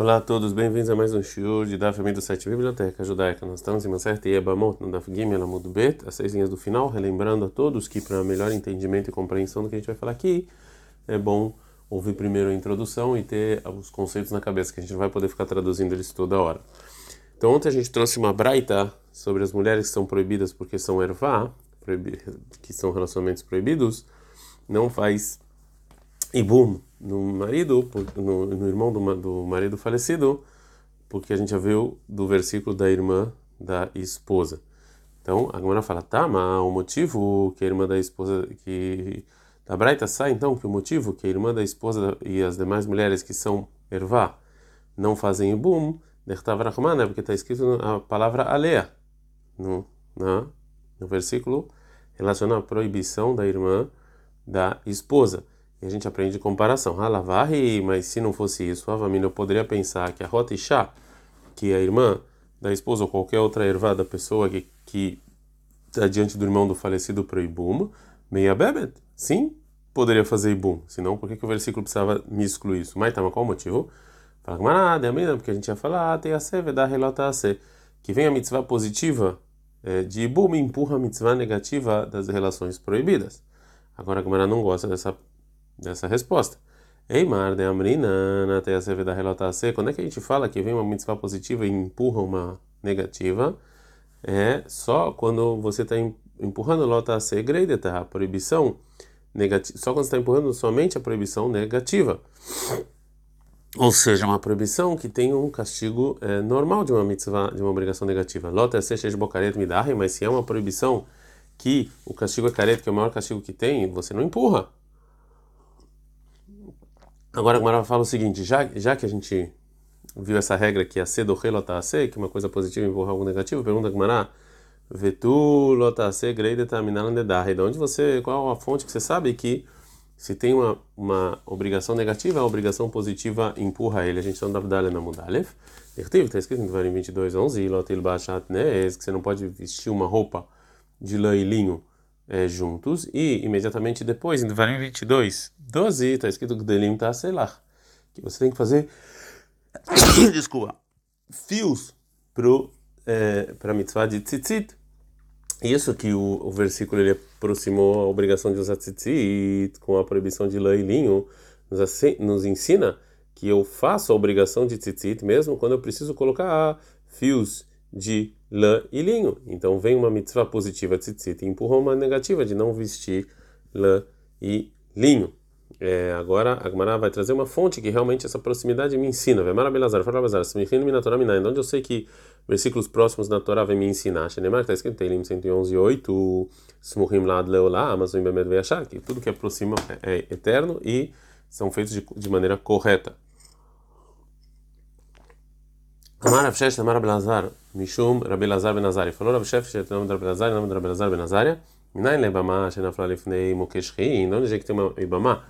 Olá a todos, bem-vindos a mais um shiur de Daf do Sete Biblioteca Judaica. Nós estamos em Maseret Yebamot, no Daf Gimel Amud Bet, as seis linhas do final, relembrando a todos que para melhor entendimento e compreensão do que a gente vai falar aqui, é bom ouvir primeiro a introdução e ter os conceitos na cabeça, que a gente não vai poder ficar traduzindo eles toda hora. Então ontem a gente trouxe uma braita sobre as mulheres que são proibidas porque são ervá, que são relacionamentos proibidos, não faz ibum no marido, no, no irmão do, do, marido falecido, porque a gente já viu do versículo da irmã da esposa. Então, a Gemara fala, tá, mas o motivo que a irmã da esposa, que da Braita sai então que o motivo que a irmã da esposa e as demais mulheres que são ervá não fazem Nechtav Rahman, é porque está escrito a palavra alea no, na, no versículo relacionado à proibição da irmã da esposa. E a gente aprende comparação. Halavarri, mas se não fosse isso, Avamina, eu poderia pensar que a Rota Isha, que é a irmã da esposa ou qualquer outra ervá da pessoa que, que está diante do irmão do falecido para Ibum, meia bebet, sim, poderia fazer Ibum. Senão, por que, que o versículo precisava me excluir isso? Mas tá, mas qual o motivo? Fala, porque a gente ia falar, ah, tem a ser, dar relata a ser. Que vem a mitzvah positiva é, de Ibum empurra a mitzvah negativa das relações proibidas. Agora a Gemara não gosta dessa dessa resposta. Eimar de Amrina, até a Seveda Relotase, quando é que a gente fala que vem uma mitzvah positiva e empurra uma negativa? É só quando você está empurrando Lotase Greideta, a proibição negativa, só quando você está empurrando somente a proibição negativa. Ou seja, uma proibição que tem um castigo é, normal de uma mitzvah, de uma obrigação negativa. Lotase Shesh Bokaret Midahi, mas se é uma proibição que o castigo é careto, que é o maior castigo que tem, você não empurra. Agora a Gemara fala o seguinte, já, já que a gente viu essa regra que a C do rei lotase, que é uma coisa positiva empurra algo negativo, pergunta a Gemara, vetu lotase grei determinada de de onde você, qual a fonte que você sabe que se tem uma, uma obrigação negativa, a obrigação positiva empurra ele. A gente não dá dar na mudalef. Está escrito em Devarim 22, 11, lotil bachat que você não pode vestir uma roupa de lã e linho é, juntos, e imediatamente depois, em Devarim 22, 12, está escrito Gdelim Taselah, que você tem que fazer, desculpa, fios para a mitzvah de tzitzit. Isso que o, o versículo ele aproximou a obrigação de usar tzitzit com a proibição de lã e linho, nos, assim, nos ensina que eu faço a obrigação de tzitzit mesmo quando eu preciso colocar fios de lã e linho. Então vem uma mitzvah positiva tzitzit e empurra uma negativa de não vestir lã e linho. É, agora a Gemara vai trazer uma fonte que realmente essa proximidade me ensina. Vemara Belazar, fala Belazar, se me na Minai, onde eu sei que versículos próximos da Torá vem me ensinar. Está escrito em Lim 111, 8, Smuhim Lad Leolá, Amazon Bemed Veachar, que tudo que aproxima é eterno e são feitos de, de maneira correta. Amar Rav Shesh, Amar Belazar, Mishum Rabi Lazar Ben Azari. Falou Rav Shesh, nome de Rabi Lazar, nome de Rabi Lazar Ben Azaria. Minayin lebama, shenafla lifnei mokesh rin. Onde é que tem uma ibama?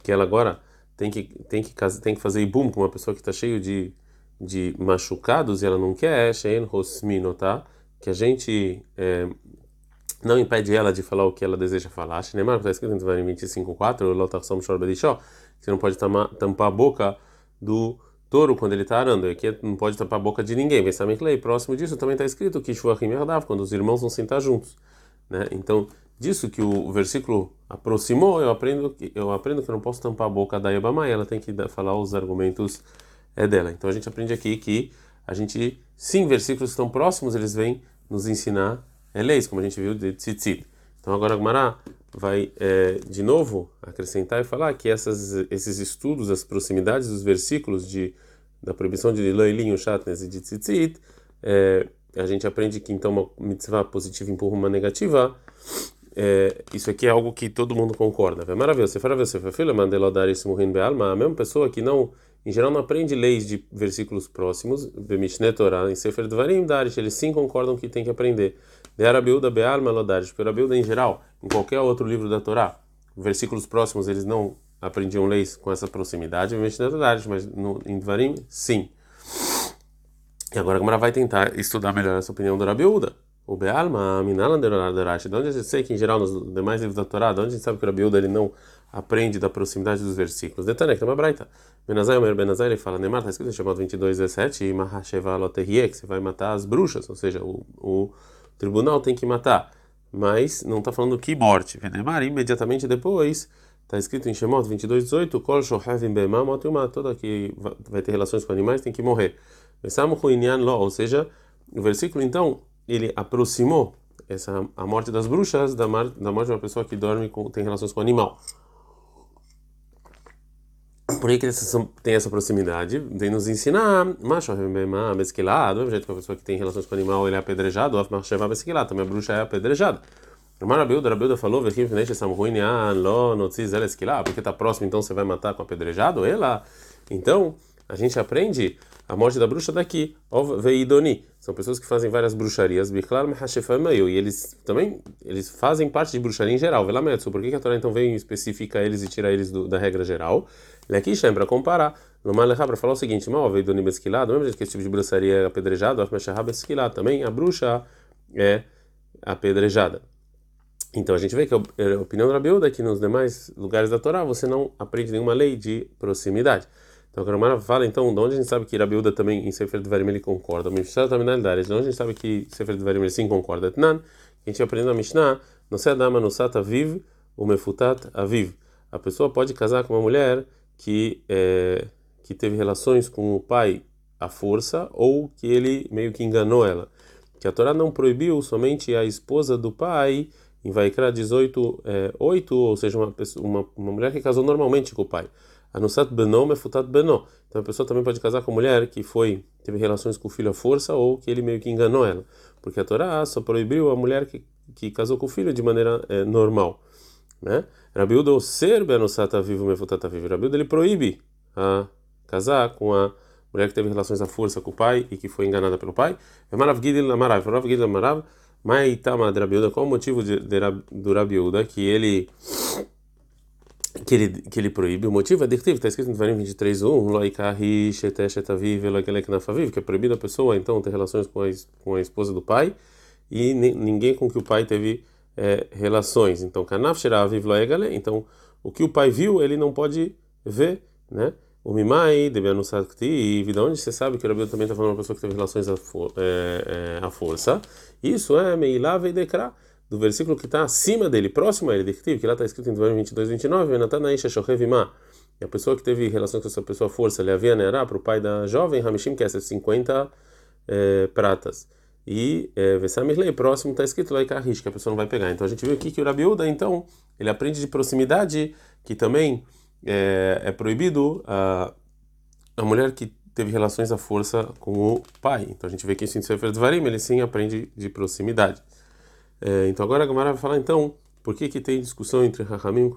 Que ela agora tem que, tem que, tem que fazer ibum com uma pessoa que está cheio de, de machucados e ela não quer, shein rosmino, tá? Que a gente não impede ela de falar o que ela deseja falar. Shinemar, está escrito em Devarim 25.4, Lotarsam Shor Bedishó, que você não pode tampar a boca do touro quando ele está arando. Aqui não pode tapar a boca de ninguém. Pensamento lei. Próximo disso também está escrito que Shuachim Yardav, quando os irmãos vão sentar juntos. Né? Então, disso que o versículo aproximou, eu aprendo que eu aprendo que eu não posso tampar a boca da Yabamai, ela tem que falar os argumentos é dela. Então a gente aprende aqui que a gente, sim, versículos estão próximos, eles vêm nos ensinar é, leis, como a gente viu de Tzitzit. Então agora Gmará vai é, de novo acrescentar e falar que essas, esses estudos, as proximidades dos versículos de, da proibição de Leilinho, Shatnes e de Tzitzit, é, a gente aprende que então uma mitzvah positiva empurra uma negativa. É, isso aqui é algo que todo mundo concorda. É maravilhoso. Você fala, você filho, mandelodar esse morrendo alma. A mesma pessoa que não, em geral, não aprende leis de versículos próximos, Bemishne Torah, em Sefer Dvarim, Darish, eles sim concordam que tem que aprender. De Arabiuda Be'alma Lodarish, porque Arabiuda em geral em qualquer outro livro da Torá, versículos próximos eles não aprendiam leis com essa proximidade, mas no, em Dvarim, sim. E agora a Gamara vai tentar estudar melhor essa opinião do Rabiúda. O Be'alma, Minalan de onde a gente sei que em geral nos demais livros da Torá, de onde a gente sabe que o Rabiúda ele não aprende da proximidade dos versículos. Detalhe, que é uma braita. Benazai, Omer Benazai, ele fala, Neymar, está escrito em Shemot 22, 17, e Mahasheva Loterie, que você vai matar as bruxas, ou seja, o, o tribunal tem que matar. Mas não está falando que morte. Neymar, imediatamente depois, está escrito em Shemot 22, 18, Kol toda que vai ter relações com animais tem que morrer. Ou seja, o versículo então, ele aproximou essa a morte das bruxas da, mar, da morte de uma pessoa que dorme com tem relações com animal. Por que, tem essa proximidade? Vem nos ensinar, macho mesquilado, do mesmo jeito que a pessoa que tem relações com animal ele é apedrejado, também a bruxa é apedrejada. O Marabilda, Rabilda falou, porque está próximo, então você vai matar com apedrejado? Ela, então a gente aprende a morte da bruxa daqui, Veidoni. São pessoas que fazem várias bruxarias, e eles também eles fazem parte de bruxaria em geral. Por que a Torá então vem especifica eles e tira eles do, da regra geral? Chama para comparar. No Malechá, para falar o seguinte: Mal Besquilá, do mesmo jeito que esse tipo de bruxaria é apedrejado, também a bruxa é apedrejada. Então a gente vê que a opinião da Rabiuda é que nos demais lugares da Torá você não aprende nenhuma lei de proximidade. Então, a Gamara fala, então, de onde a gente sabe que Rabiuda também em Sefer Dvarim ele concorda? O Mishnah também na realidade, de onde a gente sabe que Sefer Dvarim ele sim concorda? Tnan, a gente aprende na Mishnah, no Sedama no Sata Viv, o Mefutat Aviv. A pessoa pode casar com uma mulher que, é, que teve relações com o pai à força ou que ele meio que enganou ela. Que a Torá não proibiu somente a esposa do pai em Vaikra 18, é, 8, ou seja, uma, pessoa, uma, uma mulher que casou normalmente com o pai. Anusat benom mefutat beno. Então a pessoa também pode casar com mulher que foi teve relações com o filho à força ou que ele meio que enganou ela, porque a Torá só proibiu a mulher que, que casou com o filho de maneira é, normal, né? Rabiudo ser benusata vivo mefutata vivo. Rabiudo ele proíbe a casar com a mulher que teve relações à força com o pai e que foi enganada pelo pai. É maravilha amarav, maravilha amarav. Mas Itama de Rabiuda, qual o motivo de, de, do Rabiuda que ele que ele, que ele proíbe. O motivo é diretivo, está escrito em Devarim 23.1, que é proibido a pessoa então ter relações com a, com a esposa do pai e ninguém com que o pai teve é, relações. Então, Kanaf então o que o pai viu ele não pode ver, né? O Mimai, Debianusakti, de onde você sabe que o também está falando uma pessoa que teve relações à, for, é, é, à força? Isso é e do versículo que está acima dele, próximo a ele, que lá está escrito em Deuteronômio 22, 29, e a pessoa que teve relação com essa pessoa força, ele havia nerá para o pai da jovem, Hamishim, que é 50 é, pratas. E é, Vesamirlei, próximo está escrito lá Karish, que a pessoa não vai pegar. Então a gente viu aqui que o Rabiuda, então, ele aprende de proximidade, que também é, é proibido a, a mulher que teve relações à força com o pai. Então a gente vê que isso em Sefer Dvarim, ele sim aprende de proximidade. É, então agora a Gamara vai falar então por que que tem discussão entre Rahamim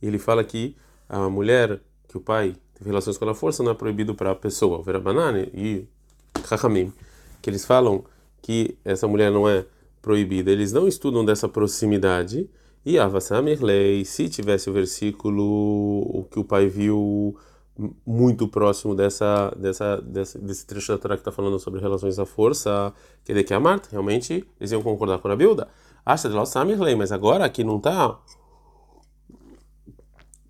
e ele fala que a mulher que o pai teve relações com a força não é proibido para a pessoa, Verabanane e Rahamim, que eles falam que essa mulher não é proibida, eles não estudam dessa proximidade e Avasamirlei, se tivesse o versículo o que o pai viu muito próximo dessa, dessa, dessa, desse trecho da Torá que está falando sobre relações à força, que de que a Marta, realmente eles iam concordar com a Bilda. Acha de Samirlei, mas agora aqui não está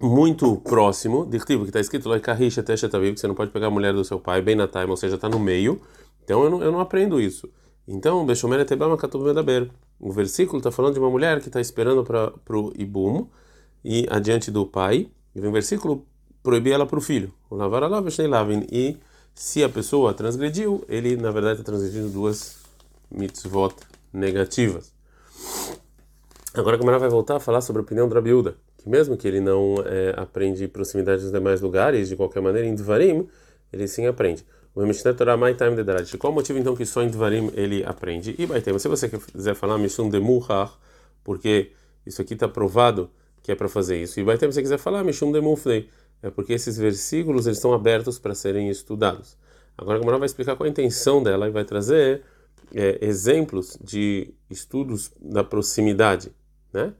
muito próximo, de que está escrito lá, que você não pode pegar a mulher do seu pai, bem na time, ou seja, está no meio. Então eu não, eu não aprendo isso. Então. O versículo está falando de uma mulher que está esperando para o Ibum e adiante do pai. E o versículo proibir ela para o filho. O lavar. E se a pessoa transgrediu, ele na verdade está transgredindo duas mitzvot negativas. Agora a Gamara vai voltar a falar sobre a opinião do Rabiuda, que mesmo que ele não é, aprende proximidade dos demais lugares, de qualquer maneira, em Dvarim, ele sim aprende. O Mishneh Torah Mai Time de Darad. Qual o motivo então que só em Dvarim ele aprende? E vai ter, se você quiser falar Mishum de Muhar, porque isso aqui está provado que é para fazer isso. E vai ter, se você quiser falar Mishum de Mufnei, é porque esses versículos eles estão abertos para serem estudados. Agora a Gamara vai explicar qual a intenção dela e vai trazer é, exemplos de estudos da proximidade, né?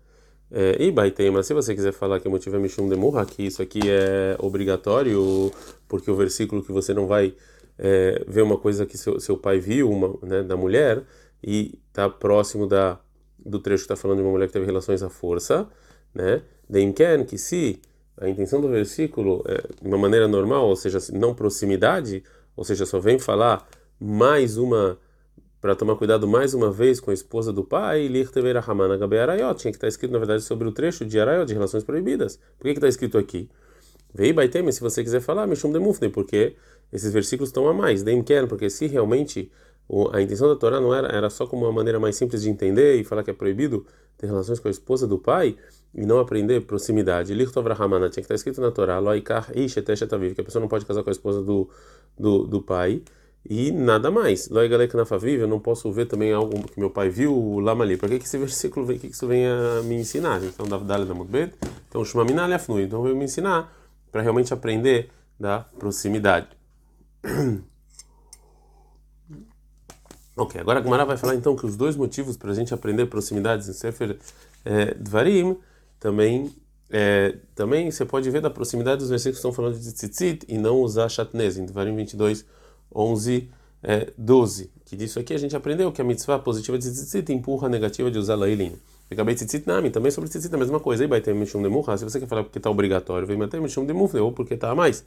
É, e Baitema, se você quiser falar que o motivo é Mishum de Murra, que isso aqui é obrigatório, porque o versículo que você não vai é, ver uma coisa que seu, seu pai viu, uma, né, da mulher, e está próximo da, do trecho que está falando de uma mulher que teve relações à força, né? Deimken, que se a intenção do versículo é de uma maneira normal, ou seja, não proximidade, ou seja, só vem falar mais uma para tomar cuidado mais uma vez com a esposa do pai, Lirtever Hamana Gabe Arayot, tinha que estar escrito na verdade sobre o trecho de Arayot, de relações proibidas. Por que está escrito aqui? Vei Baiteme, se você quiser falar, Mishum Demufne, porque esses versículos estão a mais. Deimken, porque se realmente a intenção da Torá não era, era só como uma maneira mais simples de entender e falar que é proibido ter relações com a esposa do pai e não aprender proximidade. Lichtov Rahamana tinha que estar escrito na Torá, Loikar Isheteshetaviv, que a pessoa não pode casar com a esposa do, do, do pai e nada mais. Loigalek Nafaviv, eu não posso ver também algo que meu pai viu lá ali. Por que, que esse versículo vem, que, que isso vem a me ensinar? Então, Davdale da Mudbet, então Shumamina Leafnui, então veio me ensinar para realmente aprender da proximidade. Ok, agora a Gemara vai falar então que os dois motivos para a gente aprender proximidades em Sefer é, Dvarim também é, também você pode ver da proximidade dos versículos que estão falando de tzitzit e não usar chatnez, em Dvarim 22, 11, é, 12. Que disso aqui a gente aprendeu que a mitzvah positiva de tzitzit empurra a negativa de usar lailim. Acabei tzitzit nami, também sobre tzitzit a mesma coisa. E vai ter mishum demurra, se você quer falar porque está obrigatório, vem manter mishum demurra, ou porque está a mais.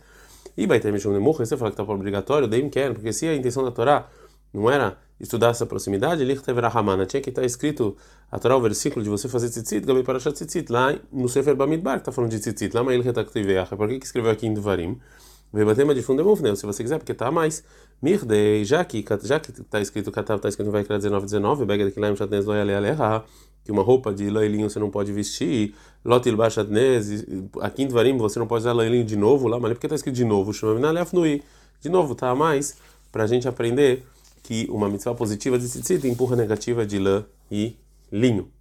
E vai ter mishum demurra, se você falar que está obrigatório, daí quer, porque se a intenção da Torá não era estudar essa proximidade, Lichteverahamana, tinha que estar escrito a Torá, o versículo de você fazer tzitzit, Gabi Parashat tzitzit, lá no Sefer Bamidbar, que está falando de tzitzit, lá Mail Retaktiveach, por que escreveu aqui em Devarim? Vebatema de fundemufneu, se você quiser, porque está mais. Mirdei, já que já que está escrito, está escrito vai criar 19, 19, Bega de Kilaim Shatnez Loyale Aleha, que uma roupa de loilinho você não pode vestir, Lotil Bashatnez, aqui em Devarim você não pode usar loilinho de novo lá, mas porque está escrito de novo, Shumamina Leafnui, de novo, está mais, para a gente aprender que uma mitzvah positiva de tzitzit empurra negativa de lã e linho.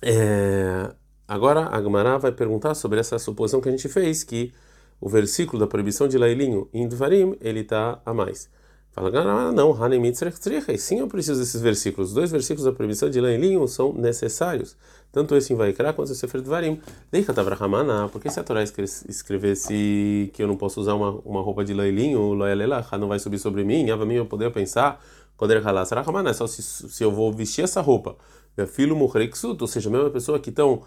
É, agora a Gemara vai perguntar sobre essa suposição que a gente fez, que o versículo da proibição de lã e linho em Dvarim, ele está a mais. Fala, ah, não, sim, eu preciso desses versículos. Os dois versículos da proibição de lã e linho são necessários. Tanto esse em Vaikra quanto esse Sefer Dvarim. Porque se a Torá escrevesse que eu não posso usar uma, uma roupa de lã e linho, não vai subir sobre mim, Ava mim eu poderia pensar, poder ralar é só se, se eu vou vestir essa roupa. Meu filho morrer ou seja, a mesma pessoa que estão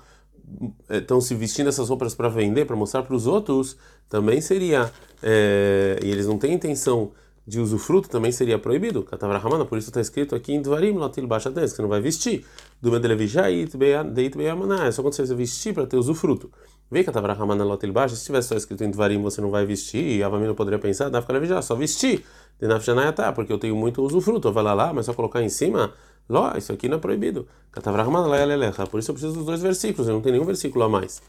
estão se vestindo essas roupas para vender, para mostrar para os outros, também seria, é, e eles não têm intenção de usufruto também seria proibido. Katavrahamana, por isso está escrito aqui em Dvarim, Lotil Bashaten, que não vai vestir. Do Medelevijait Deit Beyamaná, é só quando você vestir para ter usufruto. Vê Katavrahamana Lotil Basha, se tivesse só escrito em Dvarim, você não vai vestir, e Avamina poderia pensar, dá para Levijá, só vestir. De Nafjanayatá, porque eu tenho muito usufruto. Vai lá, lá, mas só colocar em cima, Ló, isso aqui não é proibido. Layalelecha, por isso eu preciso dos dois versículos, eu não tenho nenhum versículo a mais.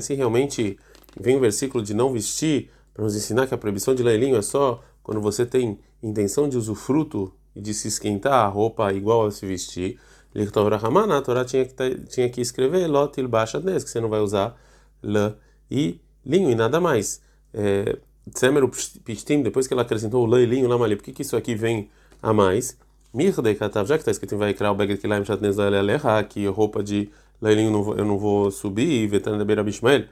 Se realmente vem o versículo de não vestir, para nos ensinar que a proibição de leilinho é só quando você tem intenção de usufruto e de se esquentar a roupa igual a se vestir. A Torá tinha que, tinha que escrever lotil bashadnes, que você não vai usar lã e linho e nada mais. É, Tsemer depois que ela acrescentou o lã e linho lá, por que, que isso aqui vem a mais? Mirdei Katav, já que está escrito em Vaikra, o Beged Kilaim Shatnez que roupa de lã e linho eu não vou subir, e Vetan da Beira Bishmael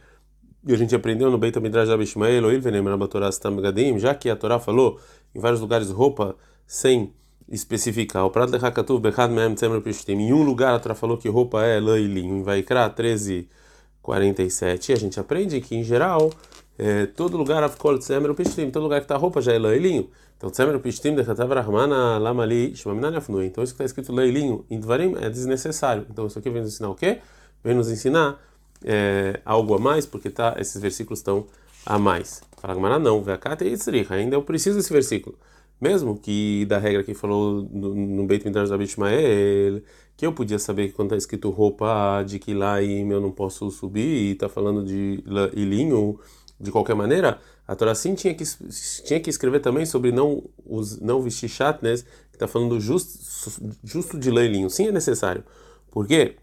e a gente aprendeu no Beit Midrash Abishmael, Oil Venem Torá Stam Gadim, já que a Torá falou em vários lugares roupa sem especificar. O Prat Lechakatuv Bechad Mehem Tzemer Pishtim. Em um lugar a Torá falou que roupa é lã e linho. Em Vaikra 13:47 a gente aprende que em geral é, todo lugar Avkol Tzemer Pishtim, todo lugar que está roupa já é lã e linho. Então Tzemer Pishtim Dechatav Rahmana Lamali Shmaminan Afnui. Então isso que está escrito lã e linho em Dvarim é desnecessário. Então isso aqui vem nos ensinar o quê? Vem nos ensinar é, algo a mais, porque tá, esses versículos estão a mais. Fala Gamara, não, ainda eu preciso desse versículo. Mesmo que da regra que falou no, no Beit Midrash da Bishmael, que eu podia saber que quando está escrito roupa de que lá eu não posso subir e está falando de e linho, de qualquer maneira, a Torá sim tinha que, tinha que escrever também sobre não, os, não vestir chatnes, que está falando just, justo de leilinho. Sim, é necessário. Por quê?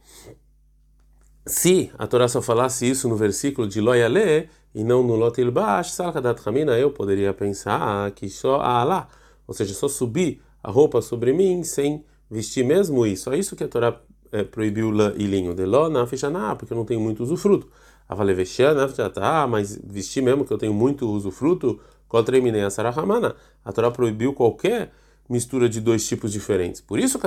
Se a Torá só falasse isso no versículo de Loyale e não no Lotil Bash, Salkadat Hamina, eu poderia pensar que só Alá, ou seja, só subir a roupa sobre mim sem vestir mesmo isso. É isso que a Torá é, proibiu e linho. De Ló na Fishaná, porque eu não tenho muito usufruto. Avaleveshiana, tá, mas vestir mesmo que eu tenho muito usufruto, a Sarahamana. A Torá proibiu qualquer mistura de dois tipos diferentes. Por isso que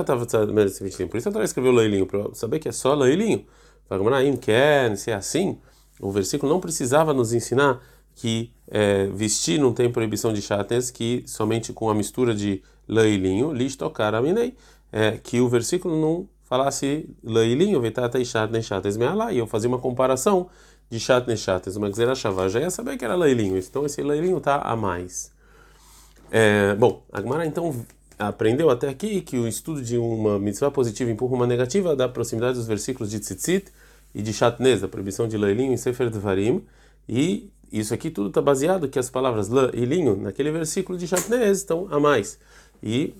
por isso a Torá escreveu lã e linho, para saber que é só lã e linho. Fagmanaim quer, se é assim, o versículo não precisava nos ensinar que é, vestir não tem proibição de chatnes, que somente com a mistura de lã e linho, listocar aminei, é, que o versículo não falasse lã e linho, vetata e chatnes, chatnes mealá, e eu fazia uma comparação de chatnes, chatnes, uma gzera já ia saber que era lã linho, então esse lã linho está a mais. É, bom, a Gemara então aprendeu até aqui que o estudo de uma mitzvah positiva empurra uma negativa da proximidade dos versículos de tzitzit e de chatnez, da proibição de leilinho em Sefer Dvarim, e isso aqui tudo está baseado que as palavras lã e linho naquele versículo de chatnez estão a mais. E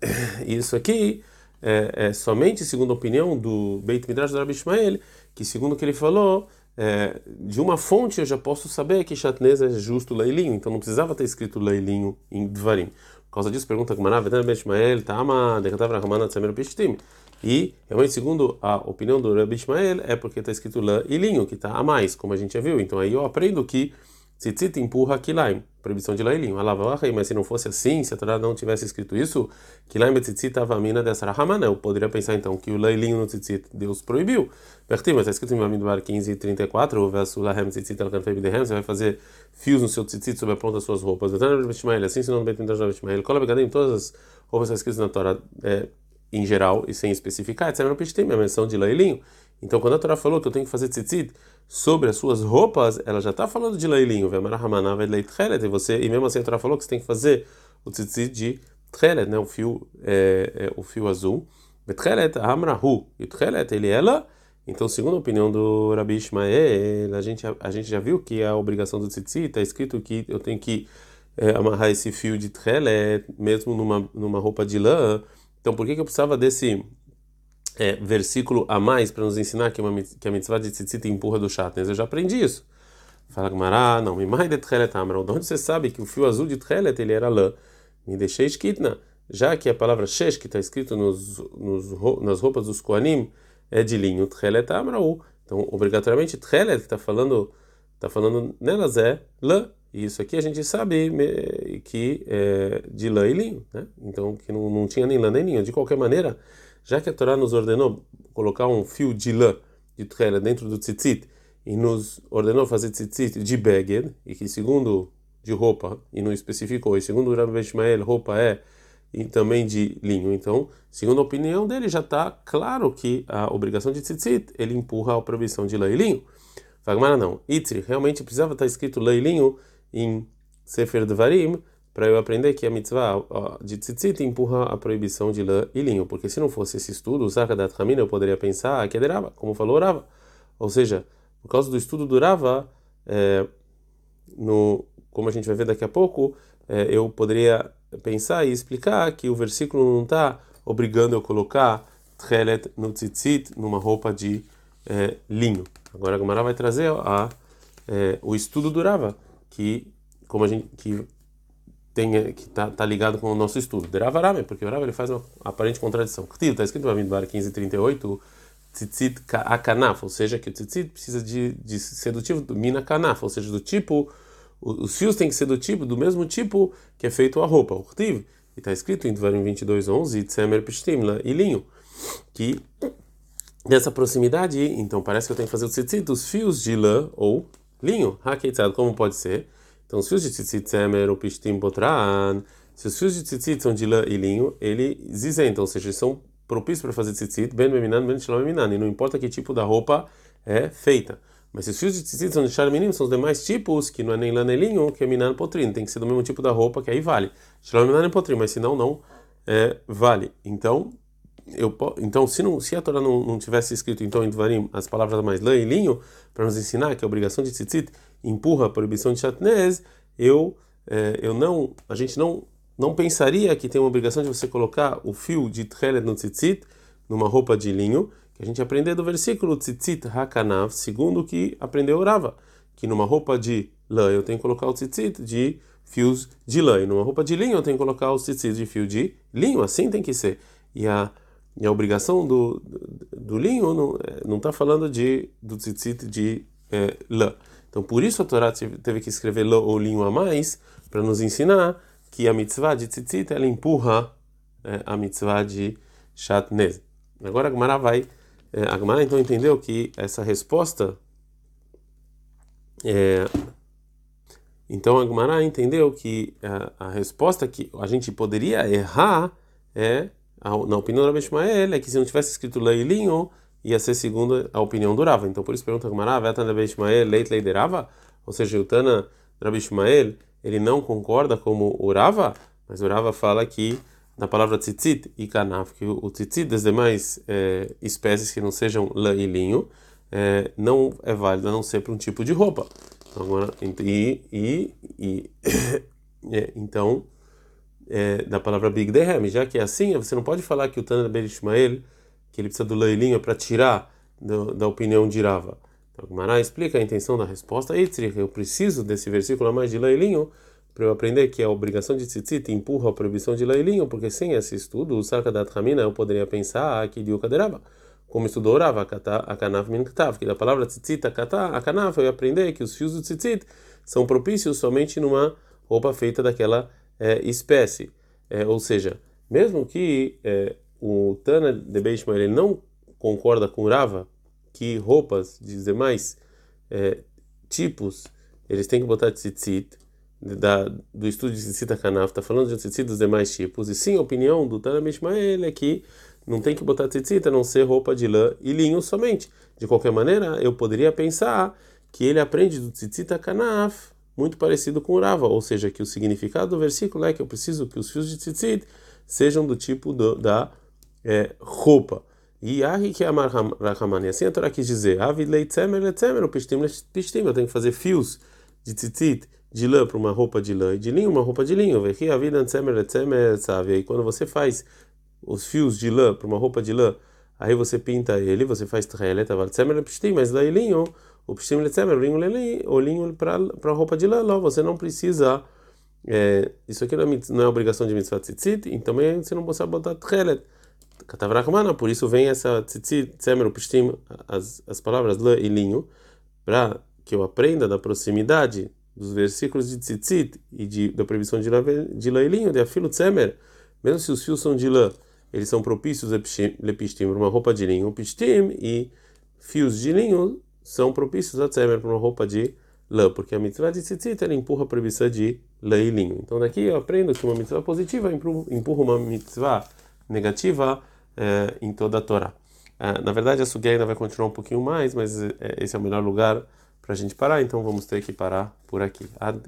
isso aqui é, é, somente segundo a opinião do Beit Midrash do Rabbi Ishmael, que segundo o que ele falou, é, de uma fonte eu já posso saber que chatnez é justo leilinho, então não precisava ter escrito leilinho em Dvarim. Por causa disso, pergunta Gmará, Vetan Beshmael, Tama, Dekatav Rahman Tzamer Pishtim. E, realmente, segundo a opinião do Rabbi Ishmael, é porque está escrito lã e linho, que está a mais, como a gente já viu. Então aí eu aprendo que tzitzit empurra kilaim, proibição de lã e linho. Alava mas se não fosse assim, se a Torá não tivesse escrito isso, kilaim tzitzit avamina dessa rahamana, eu poderia pensar então que o linho no tzitzit Deus proibiu. Vertim, mas está escrito em Mamidbar 15 e 34, o verso lahem tzitzit al kanfei bidehem, você vai fazer fios no seu tzitzit sobre a ponta das suas roupas. Assim ensinou no Beit Midrash Rabbi Ishmael. Cola begadim, todas as roupas escritas na Torá é, em geral e sem especificar, etc. No Pishtim, a menção de leilinho. Então, quando a Torá falou que eu tenho que fazer tzitzit sobre as suas roupas, ela já está falando de leilinho. E você e mesmo assim a Torá falou que você tem que fazer o tzitzit de tchelet, né, o fio é, é, o fio azul. Betchelet amrahu. E tchelet ele é ela então, segundo a opinião do Rabi Ishmael, a gente, a, a gente já viu que a obrigação do tzitzit está escrito que eu tenho que é, amarrar esse fio de trelé, mesmo numa, numa roupa de lã. Então, por que, que eu precisava desse é, versículo a mais para nos ensinar que, uma, que a mitzvah de tzitzit empurra do chatnes? Eu já aprendi isso. Fala Gmará, não, me mais de trelet amra. De onde você sabe que o fio azul de trelet ele era lã? Me deixei esquitna. Já que a palavra shesh, que está escrito nos, nos, nas roupas dos koanim, é de linho tchelet amraú. Então, obrigatoriamente, tchelet, que está falando, tá falando nelas é lã. E isso aqui a gente sabe que é de lã e linho, né? Então, que não, não tinha nem lã nem linho. De qualquer maneira, já que a Torá nos ordenou colocar um fio de lã, de tchelet, dentro do tzitzit, e nos ordenou fazer tzitzit de beged, e que segundo de roupa, e não especificou, e segundo o Rabbi Ishmael, roupa é e também de linho. Então, segundo a opinião dele, já está claro que a obrigação de tzitzit ele empurra a proibição de lã e linho. Fagmara não. Itri, realmente precisava estar escrito lã e linho em Sefer Devarim para eu aprender que a mitzvah de tzitzit empurra a proibição de lã e linho. Porque se não fosse esse estudo, o Zakadat Hamina, eu poderia pensar que é Rava, como falou Rava. Ou seja, por causa do estudo do Rava, é, no, como a gente vai ver daqui a pouco, é, eu poderia pensar e explicar que o versículo não está obrigando eu colocar tchelet no tzitzit, numa roupa de é, linho. Agora a Gamara vai trazer a, é, o estudo do Rava, que como a gente que tem que tá, tá ligado com o nosso estudo. Rava Rame, porque o Rava ele faz uma aparente contradição. Está escrito no Bamidbar 1538 tzitzit akanaf, ou seja, que o tzitzit precisa de, de sedutivo do mina kanaf, ou seja, do tipo os fios têm que ser do tipo, do mesmo tipo que é feito a roupa, o rtiv, e está escrito em Dvarim 22:11, tzemer pishtim, e linho, que dessa proximidade, então parece que eu tenho que fazer o tzitzit dos fios de lã ou linho, hakeitzad, como pode ser? Então os fios de tzitzit tzemer ou pishtim botran, se os fios de tzitzit são de lã e linho, eles isentam, ou seja, eles são propícios para fazer tzitzit, ben meminan, ben shalom meminan, e não importa que tipo da roupa é feita. Mas se os fios de tecido são de char mínimo, são os demais tipos, que não é nem lã nem linho, que é minan potrin. Tem que ser do mesmo tipo da roupa, que aí vale. Shalom minan potrin, mas senão não é, vale. Então, eu, então se, não, se a Torá não, não tivesse escrito então em Dvarim as palavras mais lã e linho, para nos ensinar que a obrigação de tzitzit empurra a proibição de chatnez, eu, é, eu não, a gente não, não pensaria que tem uma obrigação de você colocar o fio de tchelet no tzitzit, numa roupa de linho, que a gente aprendeu do versículo Tzitzit Hakanav, segundo o que aprendeu Rava, que numa roupa de lã eu tenho que colocar o tzitzit de fios de lã, e numa roupa de linho eu tenho que colocar o tzitzit de fio de linho, assim tem que ser. E a, e a obrigação do, do, linho não está é, falando de, do tzitzit de é, lã. Então por isso a Torá teve que escrever lã ou linho a mais, para nos ensinar que a mitzvah de tzitzit ela empurra é, a mitzvah de shatnez. Agora a Gemara vai É, a Gemara então entendeu que essa resposta é, então a Gemara entendeu que a, a, resposta que a gente poderia errar é, na opinião do Rabi Ishmael, é que se não tivesse escrito leilinho, ia ser segundo a opinião do Rava. Então por isso pergunta a Gemara, Vetan Rabi Ishmael, leit leiderava? Ou seja, o Tana Rabi Ishmael, ele não concorda como o Rava, mas o Rava fala que na palavra tzitzit e kanaf, que o tzitzit das demais é, espécies que não sejam lã e linho, é, não é válido a não ser para um tipo de roupa. Agora, e, e, e é, então, é, da palavra Big Dehem, já que é assim, você não pode falar que o Tana Ben Ishmael, que ele precisa do leilinho para tirar do, da opinião de Rava. Então, Mará explica a intenção da resposta. Eu preciso desse versículo a mais de leilinho para eu aprender que a obrigação de tzitzit empurra a proibição de leilinho, porque sem esse estudo, o Sarkadat Hamina, eu poderia pensar que de Ukaderaba como estudou Rav, a kanaf min ktav, que da palavra tzitzit, a kanaf, eu ia aprender que os fios do tzitzit são propícios somente numa roupa feita daquela é, espécie. É, ou seja, mesmo que é, o Tana de Beishmael ele não concorda com Rava que roupas de demais é, tipos eles têm que botar tzitzit, da, do estudo de tzitzit a kanaf, está falando de tzitzit dos demais tipos, e sim a opinião do Tana Beishmael é que não tem que botar tzitzit, a não ser roupa de lã e linho somente. De qualquer maneira, eu poderia pensar que ele aprende do tzitzit a kanaf, muito parecido com o Rava, ou seja, que o significado do versículo é que eu preciso que os fios de tzitzit sejam do tipo do, da é, roupa. E ahi que amar assim a Torá quis dizer, avid leitzemer leitzemer, o pistim eu tenho que fazer fios de tzitzit de lã para uma roupa de lã e de linho, uma roupa de linho. Vê que a vida tzemer leitzemer, sabe? E quando você faz os fios de lã para uma roupa de lã, aí você pinta ele, você faz trelet, mas daí linho, o letzemer, o linho para a roupa de lã, você não precisa, é, isso aqui não é, não é obrigação de mitzvah tzitzit, e também você não precisa botar trelet. Katavrachmana, por isso vem essa tzitzit, tzemer, pshtim, as, as palavras lã e linho, para que eu aprenda da proximidade dos versículos de tzitzit e de, da proibição de de lã e linho, de afilo tzemer, mesmo se os fios são de lã, eles são propícios para uma roupa de linho, pistim e fios de linho são propícios a tzemer para uma roupa de lã, porque a mitzvah de tzitzit ela empurra a proibição de lã e linho. Então daqui eu aprendo que uma mitzvah positiva empurra uma mitzvah negativa é, em toda a Torá. É, na verdade a sugia ainda vai continuar um pouquinho mais, mas é, esse é o melhor lugar para a gente parar, então vamos ter que parar por aqui. Ad